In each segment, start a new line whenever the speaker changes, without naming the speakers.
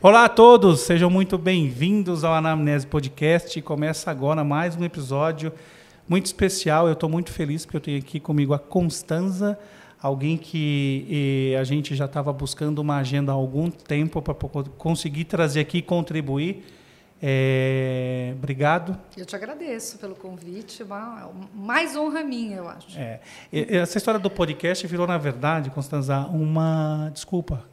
Olá a todos, sejam muito bem-vindos ao Anamnese Podcast. Começa agora mais um episódio muito especial. Eu estou muito feliz porque eu tenho aqui comigo a Constanza, alguém que a gente já estava buscando uma agenda há algum tempo para conseguir trazer aqui e contribuir. É, obrigado.
Eu te agradeço pelo convite, uma, mais honra minha, eu acho.
É, essa história do podcast virou, na verdade, Constanza, uma desculpa,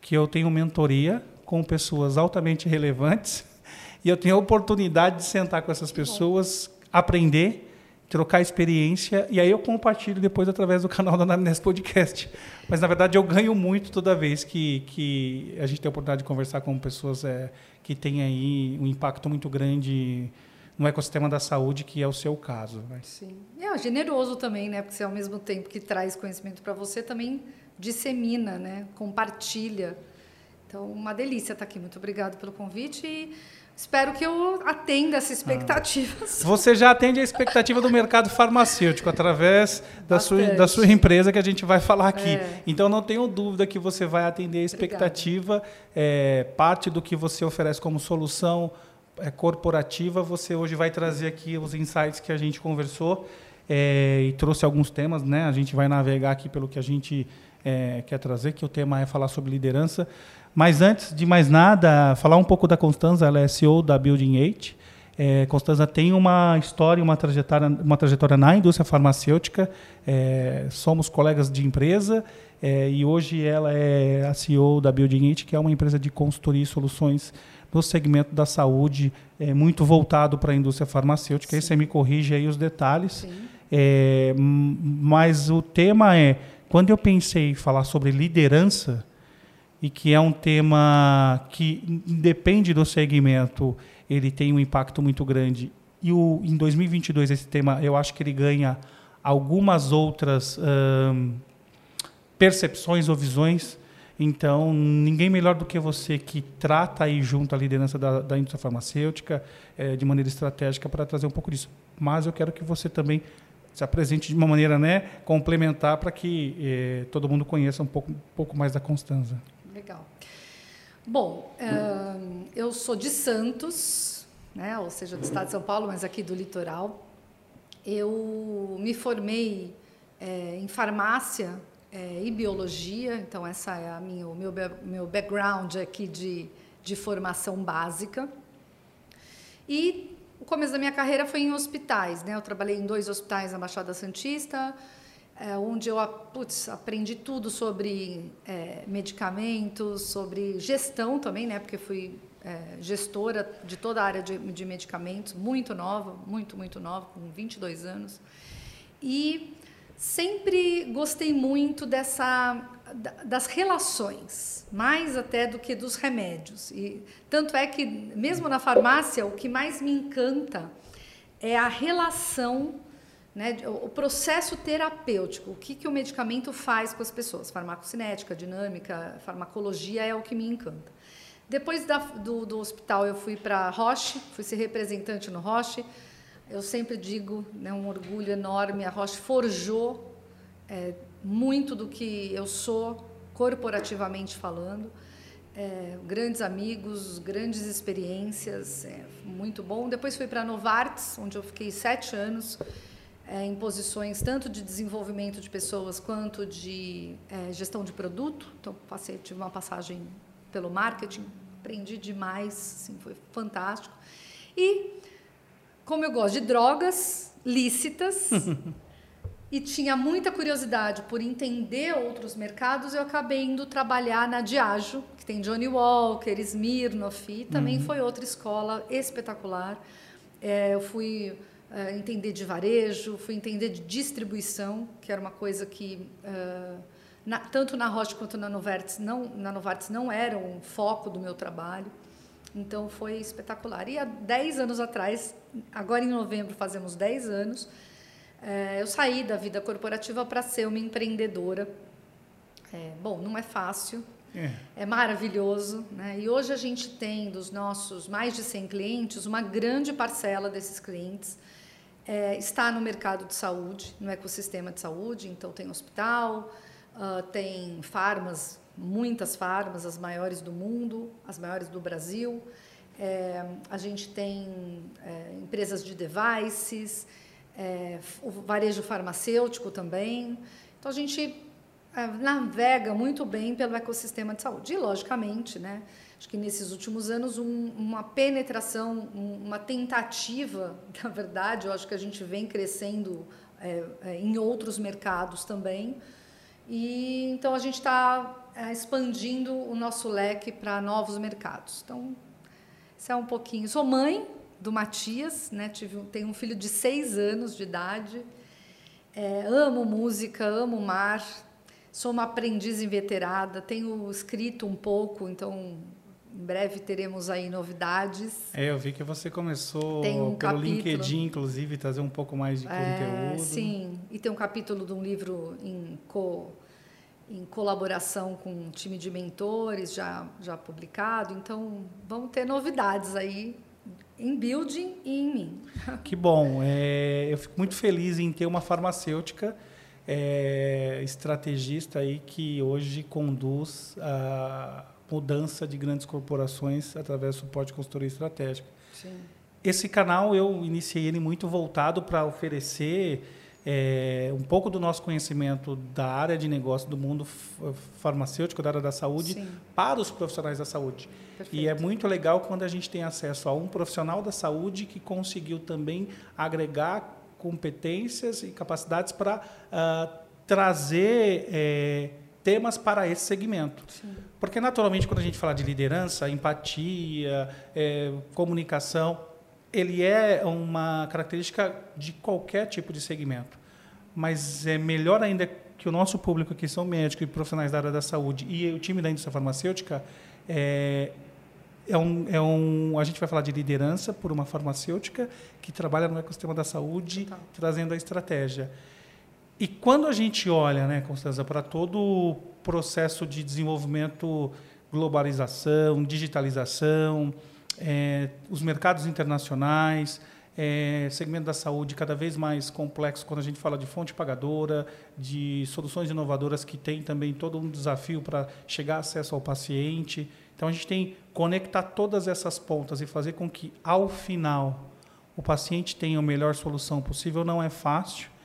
que eu tenho mentoria com pessoas altamente relevantes e eu tenho a oportunidade de sentar com essas pessoas, aprender, trocar experiência e aí eu compartilho depois através do canal da Anamnese Podcast. Mas na verdade eu ganho muito toda vez que, que a gente tem a oportunidade de conversar com pessoas é, que têm aí um impacto muito grande no ecossistema da saúde, que é o seu caso. Né?
Sim. É generoso também, né? Porque você, ao mesmo tempo que traz conhecimento para você, também dissemina, né? Compartilha. Então, uma delícia estar aqui. Muito obrigado pelo convite e espero que eu atenda essas expectativas.
Ah. Você já atende a expectativa do mercado farmacêutico através da sua, da sua empresa que a gente vai falar aqui. É. Então, não tenho dúvida que você vai atender a expectativa. É, parte do que você oferece como solução é, corporativa, você hoje vai trazer aqui os insights que a gente conversou é, e trouxe alguns temas. Né? A gente vai navegar aqui pelo que a gente é, quer trazer, que o tema é falar sobre liderança. Mas antes de mais nada, falar um pouco da Constanza, ela é CEO da Building 8. É, Constanza tem uma história, uma trajetória, uma trajetória na indústria farmacêutica. É, somos colegas de empresa é, e hoje ela é a CEO da Building 8, que é uma empresa de consultoria e soluções no segmento da saúde, é, muito voltado para a indústria farmacêutica. Sim. Aí você me corrige aí os detalhes. É, mas o tema é, quando eu pensei em falar sobre liderança, e que é um tema que depende do segmento, ele tem um impacto muito grande. E o, em 2022 esse tema, eu acho que ele ganha algumas outras hum, percepções ou visões. Então, ninguém melhor do que você que trata aí junto a liderança da, da indústria farmacêutica é, de maneira estratégica para trazer um pouco disso. Mas eu quero que você também se apresente de uma maneira né, complementar para que eh, todo mundo conheça um pouco, um pouco mais da Constanza.
Bom, uh, eu sou de Santos, né, ou seja, do estado de São Paulo, mas aqui do litoral. Eu me formei é, em farmácia é, e biologia, então essa é a minha, o meu, meu background aqui de, de formação básica. E o começo da minha carreira foi em hospitais, né? Eu trabalhei em dois hospitais na Baixada Santista, é, onde eu putz, aprendi tudo sobre é, medicamentos, sobre gestão também, né? Porque fui é, gestora de toda a área de, de, medicamentos, muito nova, muito, muito nova, com 22 anos. E sempre gostei muito dessa das relações, mais até do que dos remédios. E tanto é que mesmo na farmácia, o que mais me encanta é a relação né, o processo terapêutico, o que, que o medicamento faz com as pessoas, farmacocinética, dinâmica, farmacologia é o que me encanta. Depois da, do, do, hospital eu fui para Roche, fui ser representante no Roche. Eu sempre digo, né, um orgulho enorme, a Roche forjou é, muito do que eu sou corporativamente falando. É, grandes amigos, grandes experiências, é, muito bom. Depois fui para Novartis, onde eu fiquei sete anos é, em posições tanto de desenvolvimento de pessoas quanto de é, gestão de produto. Então, passei, tive uma passagem pelo marketing, aprendi demais, assim, foi fantástico. E, como eu gosto de drogas lícitas e tinha muita curiosidade por entender outros mercados, eu acabei indo trabalhar na Diageo, que tem Johnny Walker, Smirnoff, e também uhum. foi outra escola espetacular. É, eu fui uh, entender de varejo, fui entender de distribuição, que era uma coisa que uh, na, tanto na Roche quanto na Novartis não na Novartis não era um foco do meu trabalho. Então foi espetacular. E há 10 anos atrás, agora em novembro fazemos 10 anos, uh, eu saí da vida corporativa para ser uma empreendedora. É, bom, não é fácil, é. é, maravilhoso. Né? E hoje a gente tem dos nossos mais de 100 clientes, uma grande parcela desses clientes é, está no mercado de saúde, no ecossistema de saúde, então tem hospital, uh, tem farmas, muitas farmas, as maiores do mundo, as maiores do Brasil. É, a gente tem é, empresas de devices, é, o varejo farmacêutico também. Então a gente é, navega muito bem pelo ecossistema de saúde. E, logicamente, né, acho que nesses últimos anos, um, uma penetração, um, uma tentativa, na verdade, eu acho que a gente vem crescendo é, é, em outros mercados também. E então a gente está é, expandindo o nosso leque para novos mercados. Então, isso é um pouquinho. Sou mãe do Matias, né? Tive, tenho um filho de seis anos de idade. É, amo música, amo mar, Sou uma aprendiz inveterada, tenho escrito um pouco, então em breve teremos aí novidades.
É, eu vi que você começou um pelo capítulo. LinkedIn, inclusive, trazer um pouco mais de é, conteúdo.
Sim, e tem um capítulo de um livro em, co, em colaboração com um time de mentores já, já publicado. Então, vamos ter novidades aí em building e em mim.
Que bom. É, eu fico muito feliz em ter uma farmacêutica é, estrategista aí que hoje conduz a mudança de grandes corporações através do suporte de consultoria estratégica. Sim. Esse canal eu iniciei ele muito voltado para oferecer é, um pouco do nosso conhecimento da área de negócio do mundo farmacêutico, da área da saúde, Sim. para os profissionais da saúde. Perfeito. E é muito legal quando a gente tem acesso a um profissional da saúde que conseguiu também agregar competências e capacidades para uh, trazer é, temas para esse segmento. Sim. Porque, naturalmente, quando a gente fala de liderança, empatia, é, comunicação, ele é uma característica de qualquer tipo de segmento. Mas é melhor ainda que o nosso público, que são médicos e profissionais da área da saúde, e o time da indústria farmacêutica, é, é um, é um, a gente vai falar de liderança por uma farmacêutica que trabalha no ecossistema da saúde, Total. trazendo a estratégia. E quando a gente olha, né, Constanza, para todo o processo de desenvolvimento, globalização, digitalização, é, os mercados internacionais, é, segmento da saúde cada vez mais complexo quando a gente fala de fonte pagadora, de soluções inovadoras que tem também todo um desafio para chegar acesso ao paciente. Então a gente tem conectar todas essas pontas e fazer com que ao final o paciente tenha a melhor solução possível não é fácil.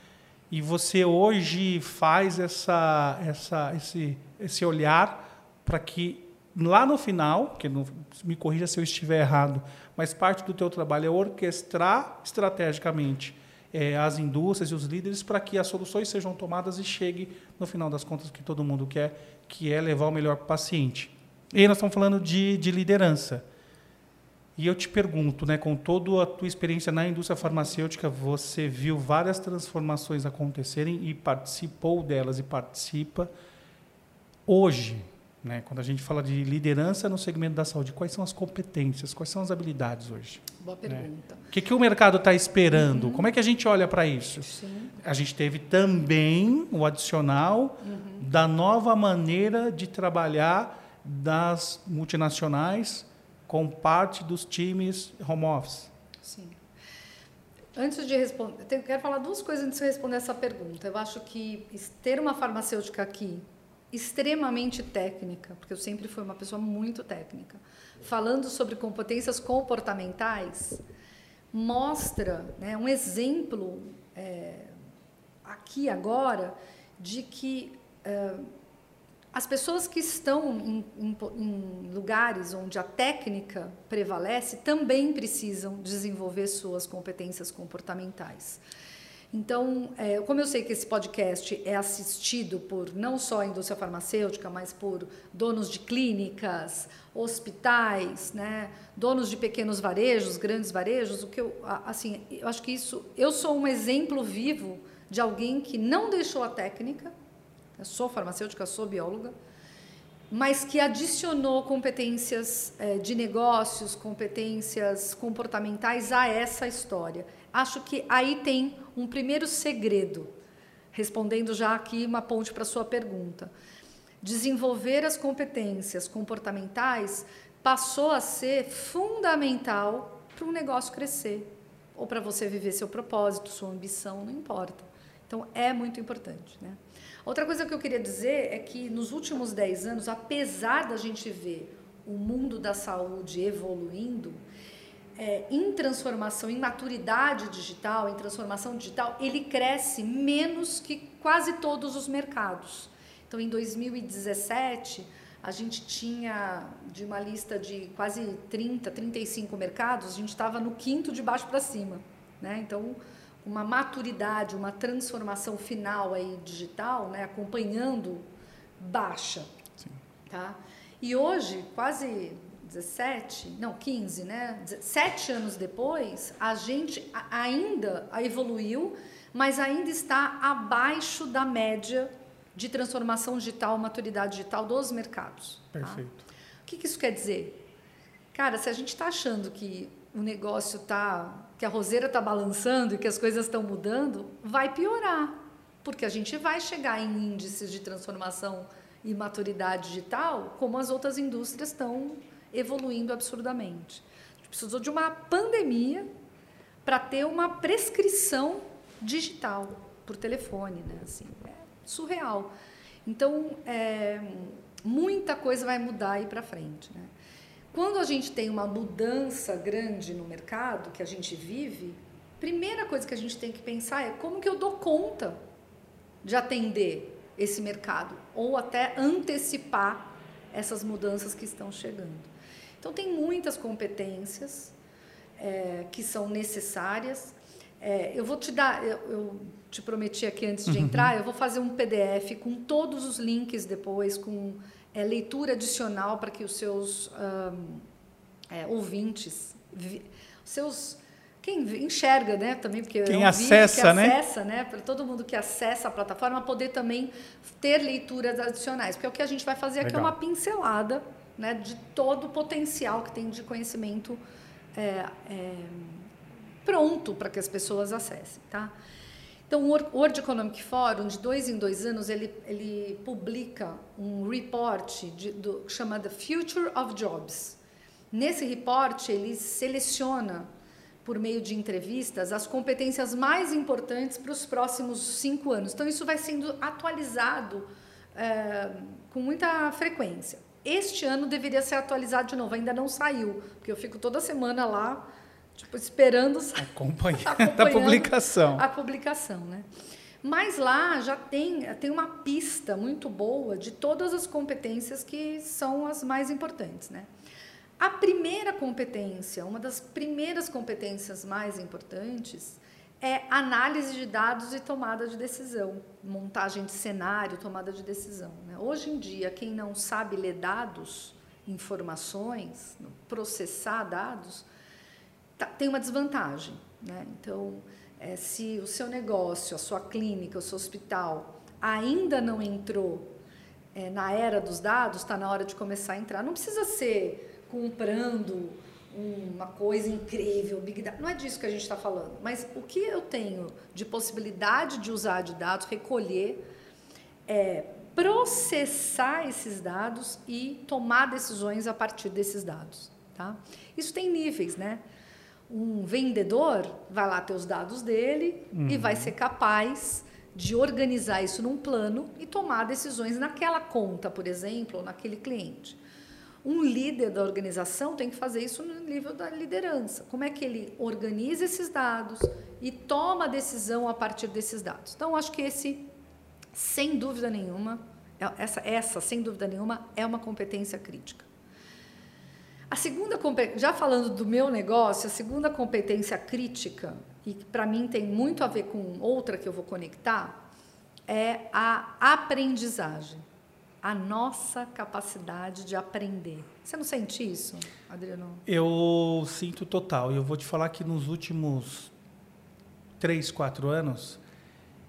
E você hoje faz essa, essa, esse, esse olhar para que lá no final, que não, me corrija se eu estiver errado, mas parte do teu trabalho é orquestrar estrategicamente é, as indústrias e os líderes para que as soluções sejam tomadas e chegue no final das contas que todo mundo quer, que é levar o melhor para o paciente. E nós estamos falando de, de liderança. E eu te pergunto, né, com toda a tua experiência na indústria farmacêutica, você viu várias transformações acontecerem e participou delas e participa. Hoje, né, quando a gente fala de liderança no segmento da saúde, quais são as competências, quais são as habilidades hoje?
Boa né? pergunta.
Né? O que, que o mercado está esperando? Uhum. Como é que a gente olha para isso? Sim. A gente teve também o adicional uhum. da nova maneira de trabalhar das multinacionais com parte dos times home office?
Sim. Antes de responder, eu quero falar duas coisas antes de responder essa pergunta. Eu acho que ter uma farmacêutica aqui extremamente técnica, porque eu sempre fui uma pessoa muito técnica, falando sobre competências comportamentais, mostra né, um exemplo é, aqui agora de que é, as pessoas que estão em, em, em, lugares onde a técnica prevalece também precisam desenvolver suas competências comportamentais. Então, é, como eu sei que esse podcast é assistido por não só a indústria farmacêutica, mas por donos de clínicas, hospitais, né, donos de pequenos varejos, grandes varejos, o que eu, assim, eu acho que isso, eu sou um exemplo vivo de alguém que não deixou a técnica eu sou farmacêutica, sou bióloga, mas que adicionou competências é, de negócios, competências comportamentais a essa história. Acho que aí tem um primeiro segredo, respondendo já aqui uma ponte para sua pergunta. Desenvolver as competências comportamentais passou a ser fundamental para um negócio crescer. ou para você viver seu propósito, sua ambição, não importa. Então, é muito importante. Né? Outra coisa que eu queria dizer é que nos últimos 10 anos, apesar da gente ver o mundo da saúde evoluindo, é, em transformação, em maturidade digital, em transformação digital, ele cresce menos que quase todos os mercados. Então, em 2017, a gente tinha de uma lista de quase 30, 35 mercados, a gente estava no quinto de baixo para cima. Né? Então, uma maturidade, uma transformação final aí digital, né, acompanhando baixa. Sim. Tá? E hoje, quase 17, não, 15, né? Sete anos depois, a gente ainda evoluiu, mas ainda está abaixo da média de transformação digital, maturidade digital dos mercados.
Tá? Perfeito.
Tá? O que, que isso quer dizer? Cara, se a gente está achando que o negócio está, que a roseira está balançando e que as coisas estão mudando, vai piorar, porque a gente vai chegar em índices de transformação e maturidade digital como as outras indústrias estão evoluindo absurdamente. A gente precisou de uma pandemia para ter uma prescrição digital por telefone, né? Assim, é surreal. Então, é, muita coisa vai mudar aí para frente, né? Quando a gente tem uma mudança grande no mercado que a gente vive, primeira coisa que a gente tem que pensar é como que eu dou conta de atender esse mercado ou até antecipar essas mudanças que estão chegando. Então, tem muitas competências é, que são necessárias. É, eu vou te dar, eu, eu, te prometi aqui antes de uhum. entrar, eu vou fazer um PDF com todos os links depois, com é, leitura adicional para que os seus um, é, ouvintes, vi, seus quem enxerga, né, também porque
quem é um acessa, que
né? acessa, né, para todo mundo que acessa a plataforma poder também ter leituras adicionais, porque é o que a gente vai fazer aqui é uma pincelada né, de todo o potencial que tem de conhecimento é, é, pronto para que as pessoas acessem. Tá? Então, o World Economic Forum, de dois em dois anos, ele, ele publica um report de, do, chamado Future of Jobs. Nesse report, ele seleciona, por meio de entrevistas, as competências mais importantes para os próximos cinco anos. Então, isso vai sendo atualizado é, com muita frequência. Este ano deveria ser atualizado de novo, ainda não saiu, porque eu fico toda semana lá, tipo, esperando
acompanhando, acompanhando a publicação.
A publicação, né? Mas lá já tem, tem uma pista muito boa de todas as competências que são as mais importantes, né? A primeira competência, uma das primeiras competências mais importantes, é análise de dados e tomada de decisão, montagem de cenário, tomada de decisão. Né? Hoje em dia, quem não sabe ler dados, informações, processar dados, tá, tem uma desvantagem. Né? Então, é, se o seu negócio, a sua clínica, o seu hospital ainda não entrou é, na era dos dados, está na hora de começar a entrar. Não precisa ser comprando uma coisa incrível, Big Data. Não é disso que a gente está falando. Mas o que eu tenho de possibilidade de usar de dados, recolher, é, processar esses dados e tomar decisões a partir desses dados. Tá? Isso tem níveis, né? Um vendedor vai lá ter os dados dele uhum. e vai ser capaz de organizar isso num plano e tomar decisões naquela conta, por exemplo, ou naquele cliente. Um líder da organização tem que fazer isso no nível da liderança. Como é que ele organiza esses dados e toma a decisão a partir desses dados? Então, acho que esse, sem dúvida nenhuma, é, essa, essa sem dúvida nenhuma, é uma competência crítica. A segunda, já falando do meu negócio, a segunda competência crítica, e para mim tem muito a ver com outra que eu vou conectar, é a aprendizagem a nossa capacidade de aprender. Você não sente isso, Adriano?
Eu sinto total. E eu vou te falar que nos últimos três, quatro anos,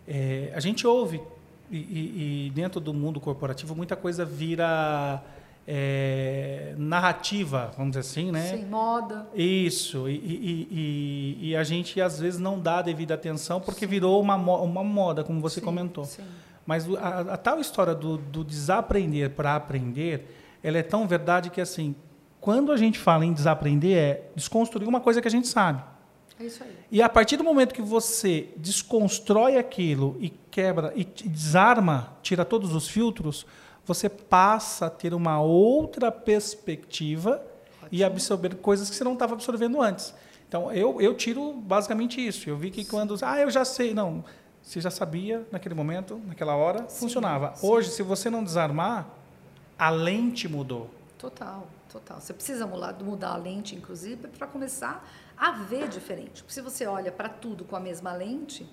é, a gente ouve, e, e, e, dentro do mundo corporativo, muita coisa vira é, narrativa, vamos dizer assim, né?
Sim, moda.
Isso. E, e, a gente, às vezes, não dá a devida atenção porque Sim. virou uma, uma moda, como você
Sim,
comentou.
Sim.
Mas a, a tal história do, do desaprender para aprender, ela é tão verdade que, assim, quando a gente fala em desaprender, é desconstruir uma coisa que a gente sabe.
É isso aí.
E a partir do momento que você desconstrói aquilo e quebra e desarma, tira todos os filtros, você passa a ter uma outra perspectiva Ótimo. e absorver coisas que você não estava absorvendo antes. Então, eu, eu tiro basicamente isso. Eu vi que quando. Ah, eu já sei. Não. Você já sabia naquele momento, naquela hora, sim, funcionava. Sim. Hoje, se você não desarmar, a lente mudou.
Total, total. Você precisa mudar, mudar a lente, inclusive, para começar a ver diferente. Porque se você olha para tudo com a mesma lente,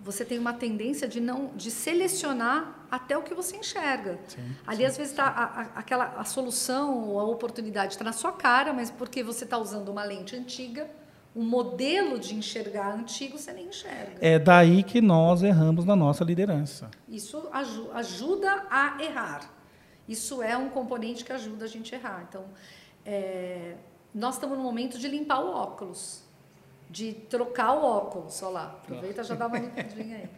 você tem uma tendência de não de selecionar até o que você enxerga. Sim, Ali sim, às vezes está aquela a solução ou a oportunidade está na sua cara, mas porque você está usando uma lente antiga, um modelo de enxergar antigo você nem enxerga.
É daí que nós erramos na nossa liderança.
Isso ajuda a errar. Isso é um componente que ajuda a gente a errar. Então, é, nós estamos no momento de limpar o óculos de trocar o óculos, lá, aproveita já dá uma limpadinha aí.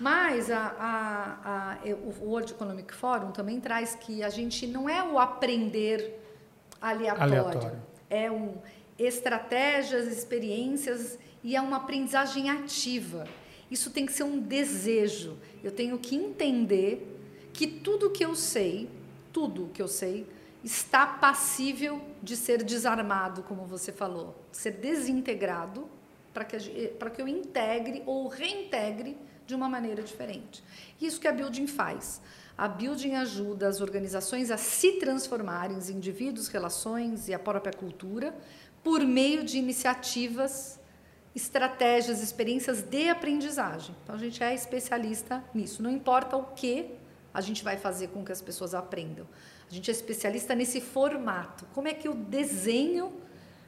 Mas a, a, a, o World Economic Forum também traz que a gente não é o aprender aleatório, aleatório. é um estratégias, experiências e é uma aprendizagem ativa. Isso tem que ser um desejo. Eu tenho que entender que tudo que eu sei, tudo que eu sei, está passível de ser desarmado, como você falou, ser desintegrado para que, para que eu integre ou reintegre de uma maneira diferente. Isso que a Building faz. A Building ajuda as organizações a se transformarem em indivíduos, relações e a própria cultura por meio de iniciativas, estratégias, experiências de aprendizagem. Então a gente é especialista nisso. Não importa o que a gente vai fazer com que as pessoas aprendam. A gente é especialista nesse formato. Como é que eu desenho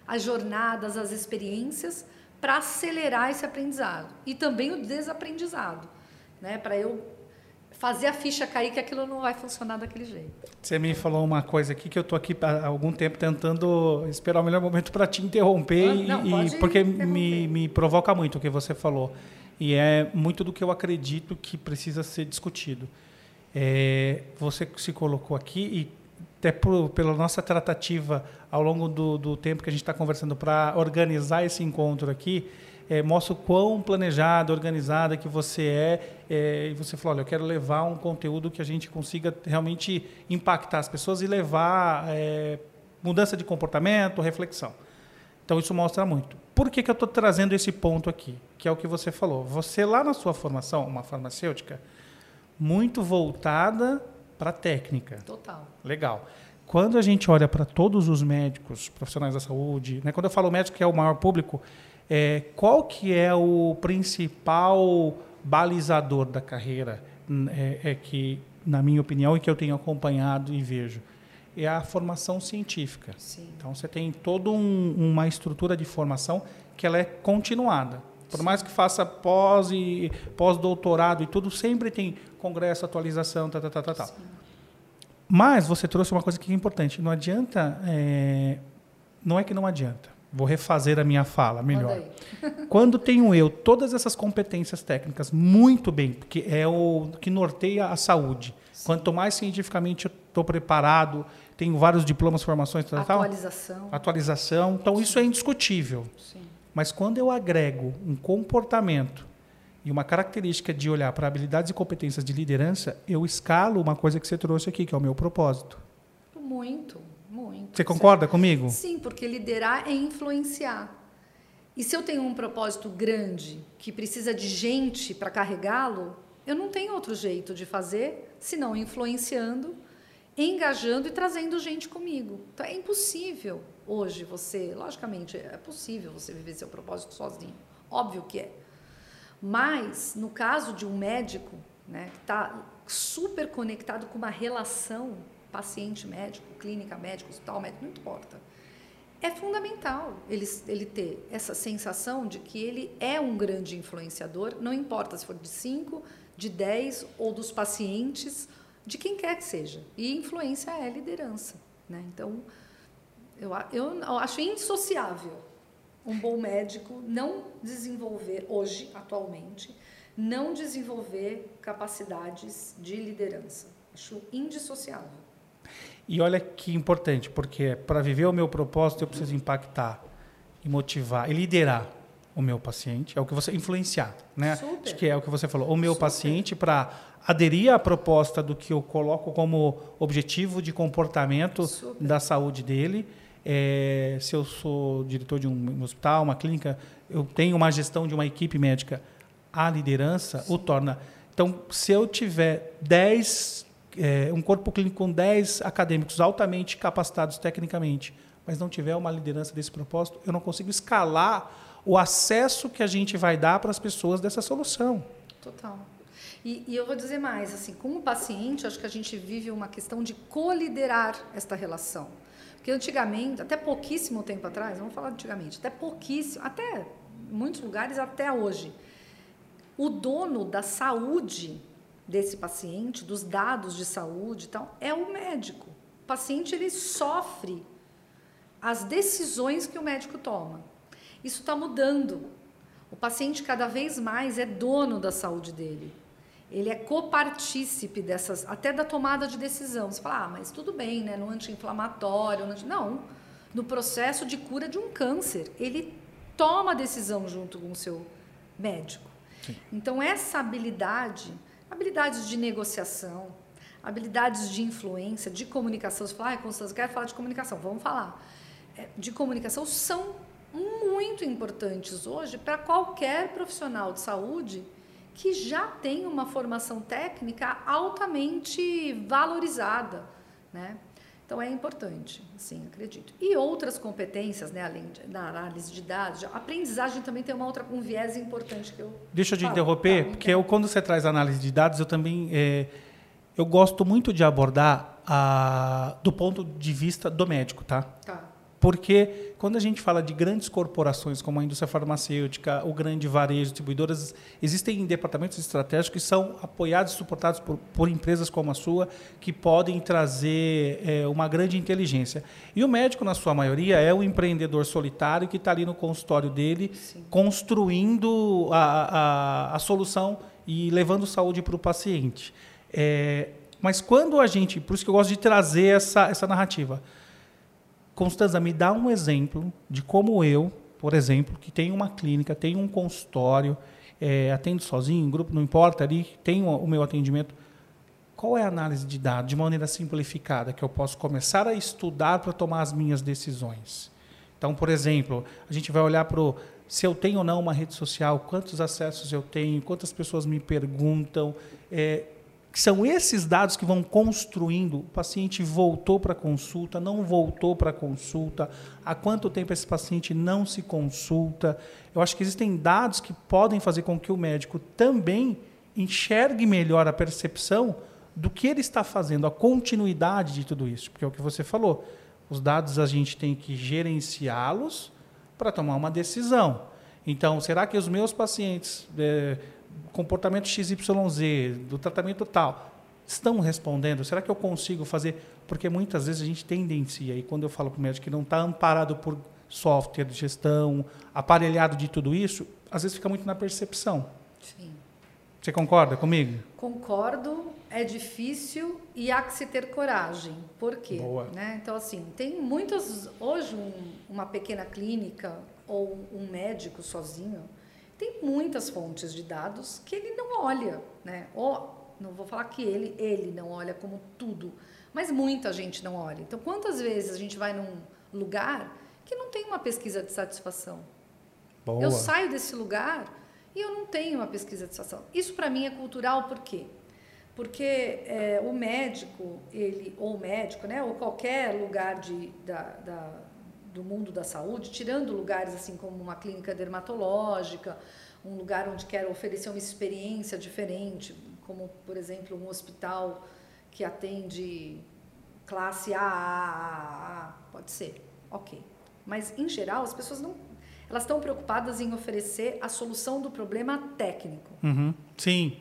as jornadas, as experiências para acelerar esse aprendizado e também o desaprendizado, né? Para eu fazer a ficha cair que aquilo não vai funcionar daquele jeito.
Você me falou uma coisa aqui que eu estou aqui há algum tempo tentando esperar o melhor momento para te interromper ah, não, e porque me, me provoca muito o que você falou e é muito do que eu acredito que precisa ser discutido. É, você se colocou aqui e até por, pela nossa tratativa ao longo do, do tempo que a gente está conversando para organizar esse encontro aqui, é, mostra o quão planejada, organizada que você é, é, e você falou, olha, eu quero levar um conteúdo que a gente consiga realmente impactar as pessoas e levar é, mudança de comportamento, reflexão. Então isso mostra muito. Por que, que eu estou trazendo esse ponto aqui? Que é o que você falou. Você lá na sua formação, uma farmacêutica, muito voltada para a técnica.
Total.
Legal. Quando a gente olha para todos os médicos, profissionais da saúde, né, quando eu falo médico que é o maior público, é, qual que é o principal balizador da carreira? É, é que, na minha opinião, e que eu tenho acompanhado e vejo, é a formação científica. Sim. Então você tem toda um, uma estrutura de formação que ela é continuada. Por mais que faça pós e pós-doutorado e tudo, sempre tem congresso, atualização, tá, tá, tá, tá. Mas você trouxe uma coisa que é importante. Não adianta. É... Não é que não adianta. Vou refazer a minha fala melhor. Quando tenho eu todas essas competências técnicas muito bem, porque é o que norteia a saúde. Sim. Quanto mais cientificamente eu estou preparado, tenho vários diplomas, formações, tal,
atualização.
Tal, atualização. Então isso é indiscutível. Sim. Mas quando eu agrego um comportamento e uma característica de olhar para habilidades e competências de liderança, eu escalo uma coisa que você trouxe aqui, que é o meu propósito.
Muito, muito.
Você concorda comigo?
Sim, porque liderar é influenciar. E se eu tenho um propósito grande que precisa de gente para carregá-lo, eu não tenho outro jeito de fazer senão influenciando, engajando e trazendo gente comigo. Então é impossível hoje você, logicamente, é possível você viver seu propósito sozinho. Óbvio que é. Mas, no caso de um médico, né, que está super conectado com uma relação paciente-médico, clínica-médico, hospital-médico, não importa. É fundamental ele, ele ter essa sensação de que ele é um grande influenciador, não importa se for de 5, de 10 ou dos pacientes, de quem quer que seja. E influência é liderança. Né? Então, eu, eu acho indissociável um bom médico não desenvolver, hoje, atualmente, não desenvolver capacidades de liderança. Acho indissociável.
E olha que importante, porque para viver o meu propósito eu preciso impactar e motivar e liderar. o meu paciente, é o que você influenciar, né? Super. Acho que é o que você falou, o meu Super. paciente para aderir à proposta do que eu coloco como objetivo de comportamento Super. da saúde dele. É, se eu sou diretor de um hospital, uma clínica, eu tenho uma gestão de uma equipe médica, a liderança Sim. o torna. Então, se eu tiver 10, é, um corpo clínico com 10 acadêmicos altamente capacitados tecnicamente, mas não tiver uma liderança desse propósito, eu não consigo escalar o acesso que a gente vai dar para as pessoas dessa solução.
Total. E, e, eu vou dizer mais, assim, como paciente, acho que a gente vive uma questão de coliderar esta relação. Porque antigamente, até pouquíssimo tempo atrás, vamos falar antigamente, até pouquíssimo, até muitos lugares até hoje, o dono da saúde desse paciente, dos dados de saúde e tal, é o médico. O paciente ele sofre as decisões que o médico toma. Isso está mudando. O paciente cada vez mais é dono da saúde dele. Ele é copartícipe dessas, até da tomada de decisão. Você fala, ah, mas tudo bem, né? No anti-inflamatório, no anti... não. No processo de cura de um câncer, ele toma a decisão junto com o seu médico. Sim. Então essa habilidade, habilidades de negociação, habilidades de influência, de comunicação. Você fala, ah, Constância, quero falar de comunicação. Vamos falar. É, de comunicação são muito importantes hoje para qualquer profissional de saúde que já tem uma formação técnica altamente valorizada, né? Então é importante, sim, acredito. E outras competências, né, além da análise de dados, a aprendizagem também tem uma outra um viés importante que eu.
Deixa eu te interromper, tá, porque eu, quando você traz análise de dados, eu também é, eu gosto muito de abordar a, do ponto de vista do médico, tá? Tá. Porque quando a gente fala de grandes corporações como a indústria farmacêutica, o grande varejo, distribuidoras, existem departamentos estratégicos que são apoiados e suportados por, por empresas como a sua, que podem trazer é, uma grande inteligência. E o médico, na sua maioria, é o empreendedor solitário que está ali no consultório dele, Sim. construindo a, a, a solução e levando saúde para o paciente. É, mas quando a gente, por isso que eu gosto de trazer essa, essa narrativa, Constanza, me dá um exemplo de como eu, por exemplo, que tenho uma clínica, tenho um consultório, é, atendo sozinho, em grupo, não importa, ali tenho o meu atendimento. Qual é a análise de dados, de maneira simplificada, que eu posso começar a estudar para tomar as minhas decisões? Então, por exemplo, a gente vai olhar para se eu tenho ou não uma rede social, quantos acessos eu tenho, quantas pessoas me perguntam, é, são esses dados que vão construindo. O paciente voltou para a consulta, não voltou para a consulta, há quanto tempo esse paciente não se consulta. Eu acho que existem dados que podem fazer com que o médico também enxergue melhor a percepção do que ele está fazendo, a continuidade de tudo isso. Porque é o que você falou, os dados a gente tem que gerenciá-los para tomar uma decisão. Então, será que os meus pacientes. É, comportamento XYZ, do tratamento tal, estão respondendo? Será que eu consigo fazer? Porque muitas vezes a gente tendencia, e quando eu falo para o médico que não está amparado por software de gestão, aparelhado de tudo isso, às vezes fica muito na percepção. Sim. Você concorda comigo?
Concordo, é difícil e há que se ter coragem. Por quê? Boa. Né? Então, assim, tem muitas. Hoje, um, uma pequena clínica ou um médico sozinho tem muitas fontes de dados que ele não olha, né? Ou, não vou falar que ele, ele não olha como tudo, mas muita gente não olha. Então, quantas vezes a gente vai num lugar que não tem uma pesquisa de satisfação? Boa. Eu saio desse lugar e eu não tenho uma pesquisa de satisfação. Isso para mim é cultural, por quê? Porque é, o médico, ele, ou o médico, né, ou qualquer lugar de, da, da do mundo da saúde, tirando lugares assim como uma clínica dermatológica, um lugar onde quer oferecer uma experiência diferente, como por exemplo um hospital que atende classe A, pode ser, ok. Mas em geral as pessoas não, elas estão preocupadas em oferecer a solução do problema técnico.
Uhum. Sim.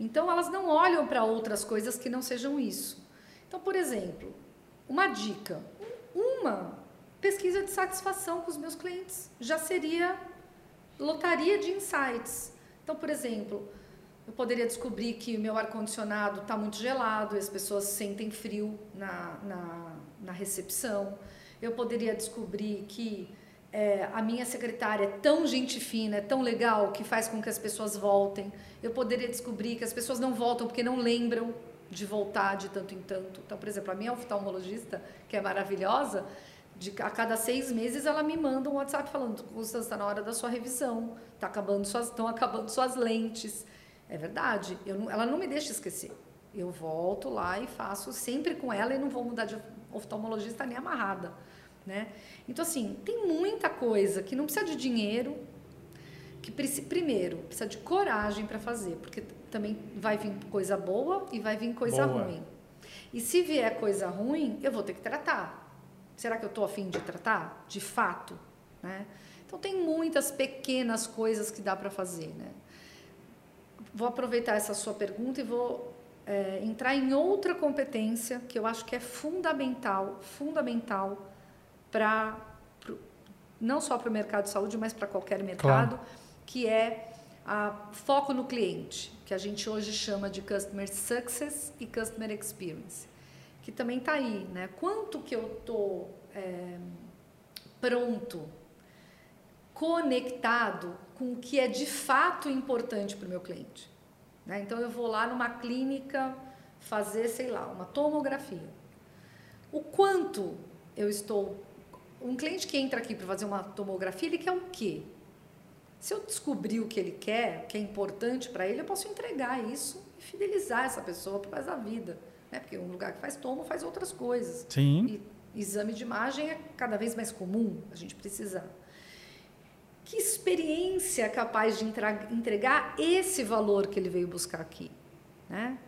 Então elas não olham para outras coisas que não sejam isso. Então, por exemplo, uma dica, uma pesquisa de satisfação com os meus clientes. Já seria lotaria de insights. Então, por exemplo, eu poderia descobrir que o meu ar-condicionado está muito gelado e as pessoas sentem frio na, na, na, recepção. Eu poderia descobrir que é, a minha secretária é tão gente fina, é tão legal, que faz com que as pessoas voltem. Eu poderia descobrir que as pessoas não voltam porque não lembram de voltar de tanto em tanto. Então, por exemplo, a minha oftalmologista, que é maravilhosa, de, a cada seis meses ela me manda um WhatsApp falando: Constância, está na hora da sua revisão, tá acabando suas, estão acabando suas lentes. É verdade, eu, ela não me deixa esquecer. Eu volto lá e faço sempre com ela e não vou mudar de oftalmologista nem amarrada. Né? Então, assim, tem muita coisa que não precisa de dinheiro, que primeiro precisa de coragem para fazer, porque também vai vir coisa boa e vai vir coisa boa. ruim. E se vier coisa ruim, eu vou ter que tratar. Será que eu estou afim de tratar? De fato? Né? Então, tem muitas pequenas coisas que dá para fazer. Né? Vou aproveitar essa sua pergunta e vou é, entrar em outra competência que eu acho que é fundamental, fundamental para não só para o mercado de saúde, mas para qualquer mercado, claro. que é a foco no cliente, que a gente hoje chama de Customer Success e Customer Experience, que também está aí, né? Quanto que eu estou é, pronto, conectado com o que é de fato importante para o meu cliente. Né? Então, eu vou lá numa clínica fazer, sei lá, uma tomografia. O quanto eu estou. Um cliente que entra aqui para fazer uma tomografia, ele quer o quê? Se eu descobrir o que ele quer, o que é importante para ele, eu posso entregar isso e fidelizar essa pessoa para da vida. Né? Porque um lugar que faz tomo faz outras coisas.
Sim.
E exame de imagem é cada vez mais comum a gente precisar. Que experiência é capaz de entregar esse valor que ele veio buscar aqui? Né?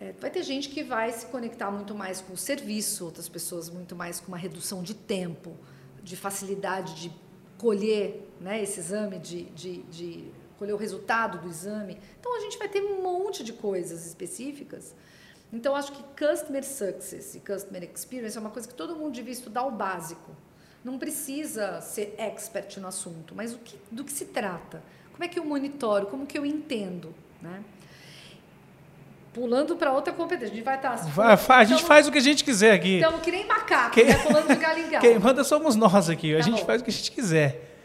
É, vai ter gente que vai se conectar muito mais com o serviço, outras pessoas muito mais com uma redução de tempo, de facilidade de colher né, esse exame, de, de, de colher o resultado do exame. Então, a gente vai ter um monte de coisas específicas. Então, acho que Customer Success e Customer Experience é uma coisa que todo mundo devia estudar o básico. Não precisa ser expert no assunto, mas o que, do que se trata? Como é que eu monitoro? Como que eu entendo? Né? Pulando para outra competência. A gente vai estar. Tá,
vai, a gente faz o que a gente quiser aqui.
Estamos que nem macaco, quem, né? pulando de galho em galho.
Quem manda somos nós aqui. Tá a gente bom. faz o que a gente quiser.